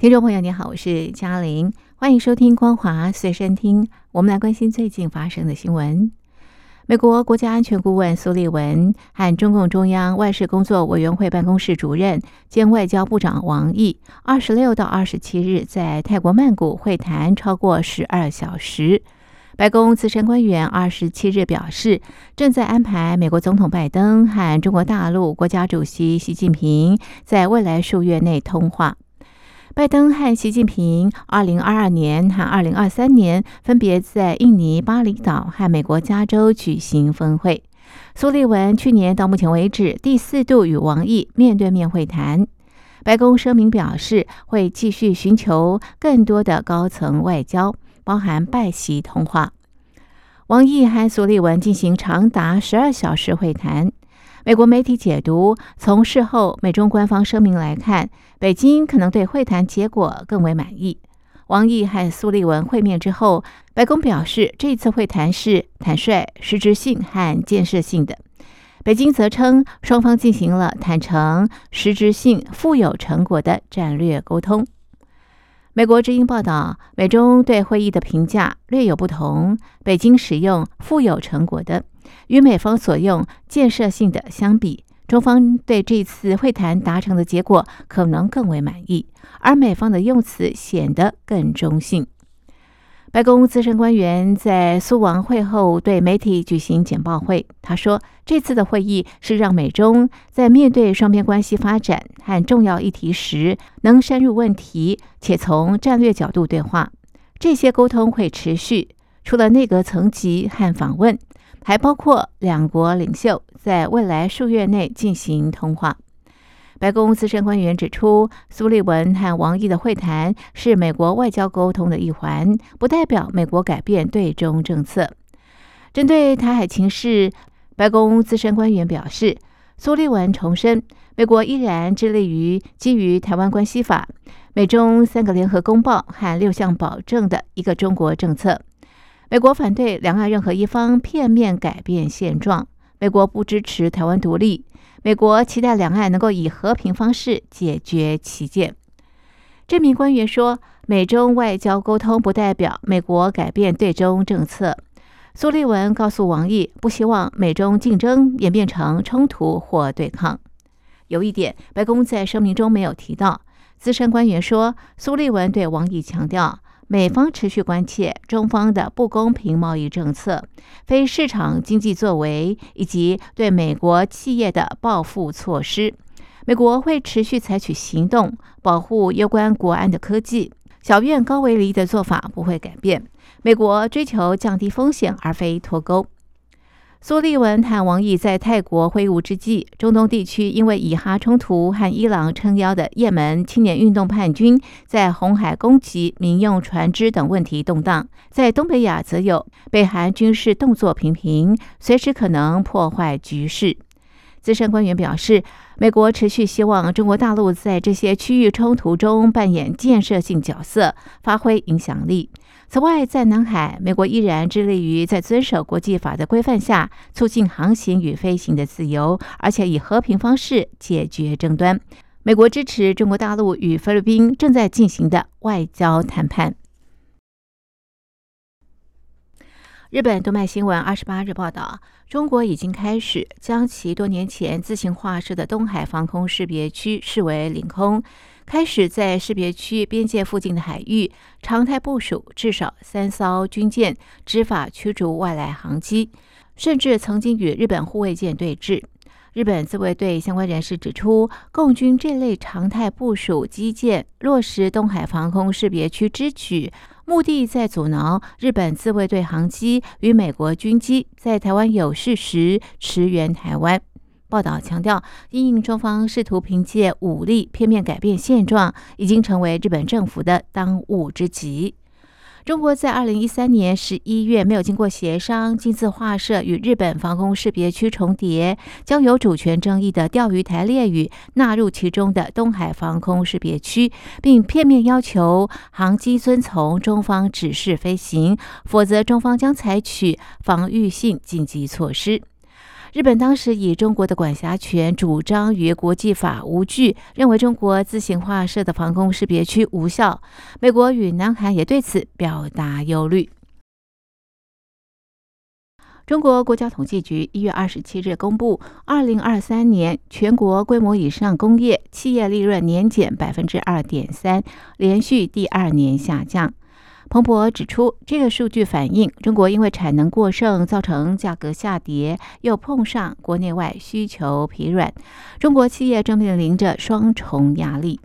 听众朋友，你好，我是嘉玲，欢迎收听《光华随身听》。我们来关心最近发生的新闻。美国国家安全顾问苏利文和中共中央外事工作委员会办公室主任兼外交部长王毅，二十六到二十七日在泰国曼谷会谈超过十二小时。白宫资深官员二十七日表示，正在安排美国总统拜登和中国大陆国家主席习近平在未来数月内通话。拜登和习近平二零二二年和二零二三年分别在印尼巴厘岛和美国加州举行峰会。苏利文去年到目前为止第四度与王毅面对面会谈。白宫声明表示，会继续寻求更多的高层外交，包含拜习通话。王毅和苏利文进行长达十二小时会谈。美国媒体解读，从事后美中官方声明来看，北京可能对会谈结果更为满意。王毅和苏利文会面之后，白宫表示，这次会谈是坦率、实质性和建设性的。北京则称，双方进行了坦诚、实质性、富有成果的战略沟通。美国之音报道，美中对会议的评价略有不同。北京使用“富有成果的”。与美方所用建设性的相比，中方对这次会谈达成的结果可能更为满意，而美方的用词显得更中性。白宫资深官员在苏王会后对媒体举行简报会，他说：“这次的会议是让美中在面对双边关系发展和重要议题时，能深入问题且从战略角度对话。这些沟通会持续，除了内阁层级和访问。”还包括两国领袖在未来数月内进行通话。白宫资深官员指出，苏利文和王毅的会谈是美国外交沟通的一环，不代表美国改变对中政策。针对台海情势，白宫资深官员表示，苏利文重申，美国依然致力于基于《台湾关系法》、美中三个联合公报和六项保证的一个中国政策。美国反对两岸任何一方片面改变现状。美国不支持台湾独立。美国期待两岸能够以和平方式解决歧见。这名官员说：“美中外交沟通不代表美国改变对中政策。”苏利文告诉王毅，不希望美中竞争演变成冲突或对抗。有一点，白宫在声明中没有提到。资深官员说，苏利文对王毅强调。美方持续关切中方的不公平贸易政策、非市场经济作为以及对美国企业的报复措施。美国会持续采取行动保护攸关国安的科技。小院高维离的做法不会改变。美国追求降低风险，而非脱钩。苏利文谈王毅在泰国会晤之际，中东地区因为以哈冲突和伊朗撑腰的也门青年运动叛军在红海攻击民用船只等问题动荡；在东北亚则有北韩军事动作频频，随时可能破坏局势。资深官员表示，美国持续希望中国大陆在这些区域冲突中扮演建设性角色，发挥影响力。此外，在南海，美国依然致力于在遵守国际法的规范下，促进航行与飞行的自由，而且以和平方式解决争端。美国支持中国大陆与菲律宾正在进行的外交谈判。日本动脉新闻二十八日报道，中国已经开始将其多年前自行划设的东海防空识别区视为领空。开始在识别区边界附近的海域常态部署至少三艘军舰，执法驱逐外来航机，甚至曾经与日本护卫舰对峙。日本自卫队相关人士指出，共军这类常态部署基建落实东海防空识别区之举，目的在阻挠日本自卫队航机与美国军机在台湾有事时驰援台湾。报道强调，因应中方试图凭借武力片面改变现状，已经成为日本政府的当务之急。中国在二零一三年十一月没有经过协商，亲自划设与日本防空识别区重叠、将有主权争议的钓鱼台列屿纳入其中的东海防空识别区，并片面要求航机遵从中方指示飞行，否则中方将采取防御性紧急措施。日本当时以中国的管辖权主张与国际法无据，认为中国自行划设的防空识别区无效。美国与南韩也对此表达忧虑。中国国家统计局一月二十七日公布，二零二三年全国规模以上工业企业利润年减百分之二点三，连续第二年下降。彭博指出，这个数据反映中国因为产能过剩造成价格下跌，又碰上国内外需求疲软，中国企业正面临着双重压力。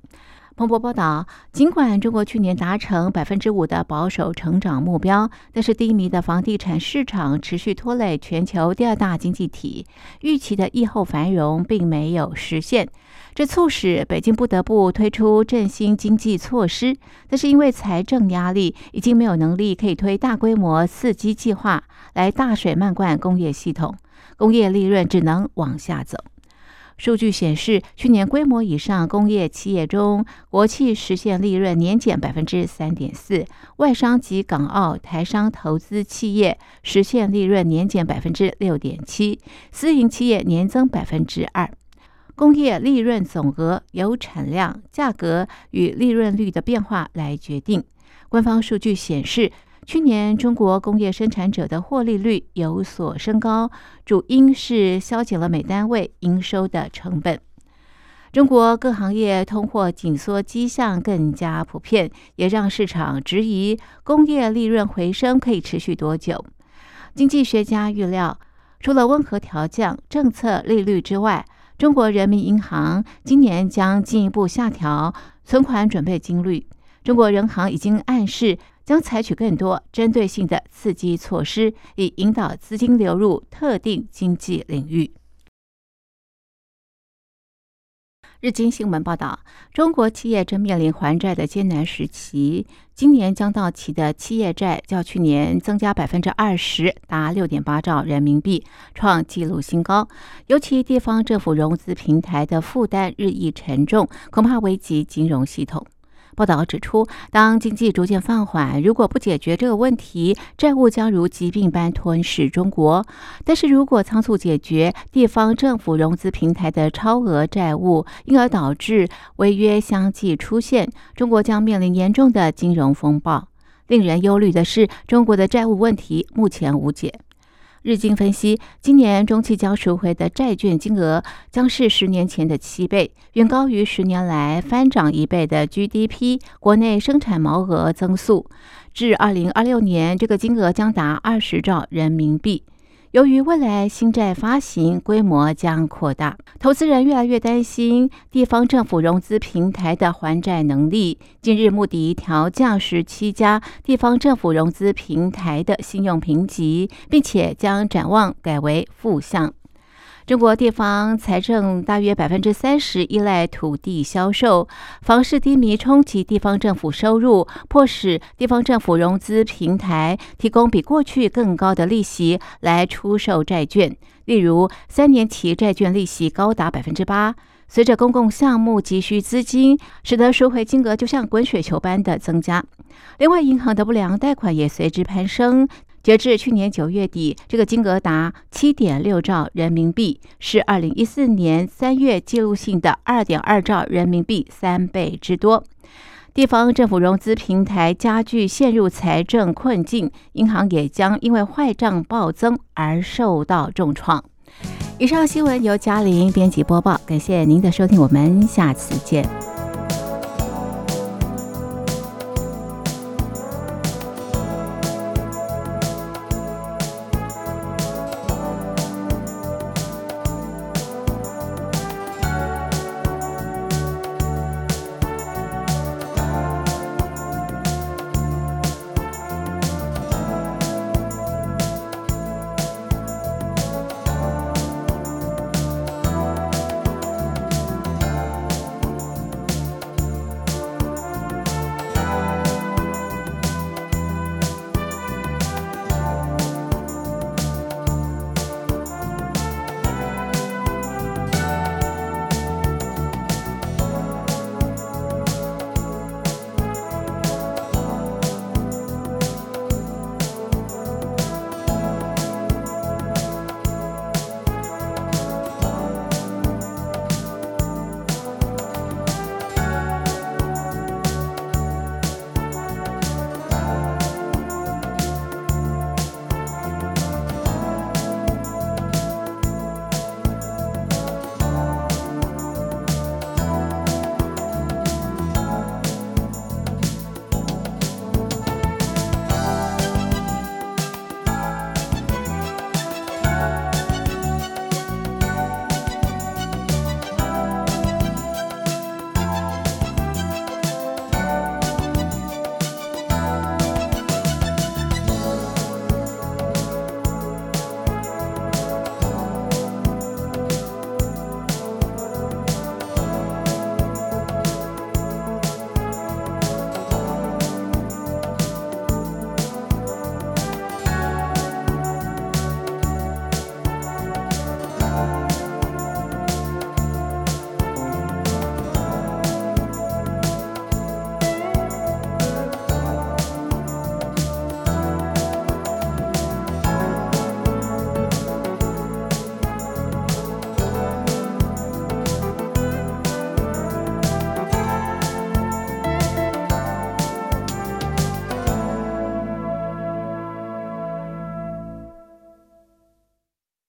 彭博报道，尽管中国去年达成百分之五的保守成长目标，但是低迷的房地产市场持续拖累全球第二大经济体，预期的疫后繁荣并没有实现。这促使北京不得不推出振兴经济措施，但是因为财政压力，已经没有能力可以推大规模刺激计划来大水漫灌工业系统，工业利润只能往下走。数据显示，去年规模以上工业企业中，国企实现利润年减百分之三点四，外商及港澳台商投资企业实现利润年减百分之六点七，私营企业年增百分之二。工业利润总额由产量、价格与利润率的变化来决定。官方数据显示，去年中国工业生产者的获利率有所升高，主因是削减了每单位营收的成本。中国各行业通货紧缩迹象更加普遍，也让市场质疑工业利润回升可以持续多久。经济学家预料，除了温和调降政策利率之外，中国人民银行今年将进一步下调存款准备金率。中国人行已经暗示将采取更多针对性的刺激措施，以引导资金流入特定经济领域。日经新闻报道，中国企业正面临还债的艰难时期。今年将到期的企业债较去年增加百分之二十，达六点八兆人民币，创纪录新高。尤其地方政府融资平台的负担日益沉重，恐怕危及金融系统。报道指出，当经济逐渐放缓，如果不解决这个问题，债务将如疾病般吞噬中国。但是如果仓促解决地方政府融资平台的超额债务，因而导致违约相继出现，中国将面临严重的金融风暴。令人忧虑的是，中国的债务问题目前无解。日经分析，今年中期将赎回的债券金额将是十年前的七倍，远高于十年来翻涨一倍的 GDP 国内生产毛额增速。至二零二六年，这个金额将达二十兆人民币。由于未来新债发行规模将扩大，投资人越来越担心地方政府融资平台的还债能力。近日，穆迪调降十七家地方政府融资平台的信用评级，并且将展望改为负向。中国地方财政大约百分之三十依赖土地销售，房市低迷冲击地方政府收入，迫使地方政府融资平台提供比过去更高的利息来出售债券，例如三年期债券利息高达百分之八。随着公共项目急需资金，使得赎回金额就像滚雪球般的增加。另外，银行的不良贷款也随之攀升。截至去年九月底，这个金额达七点六兆人民币，是二零一四年三月记录性的二点二兆人民币三倍之多。地方政府融资平台加剧陷入财政困境，银行也将因为坏账暴增而受到重创。以上新闻由嘉玲编辑播报，感谢您的收听，我们下次见。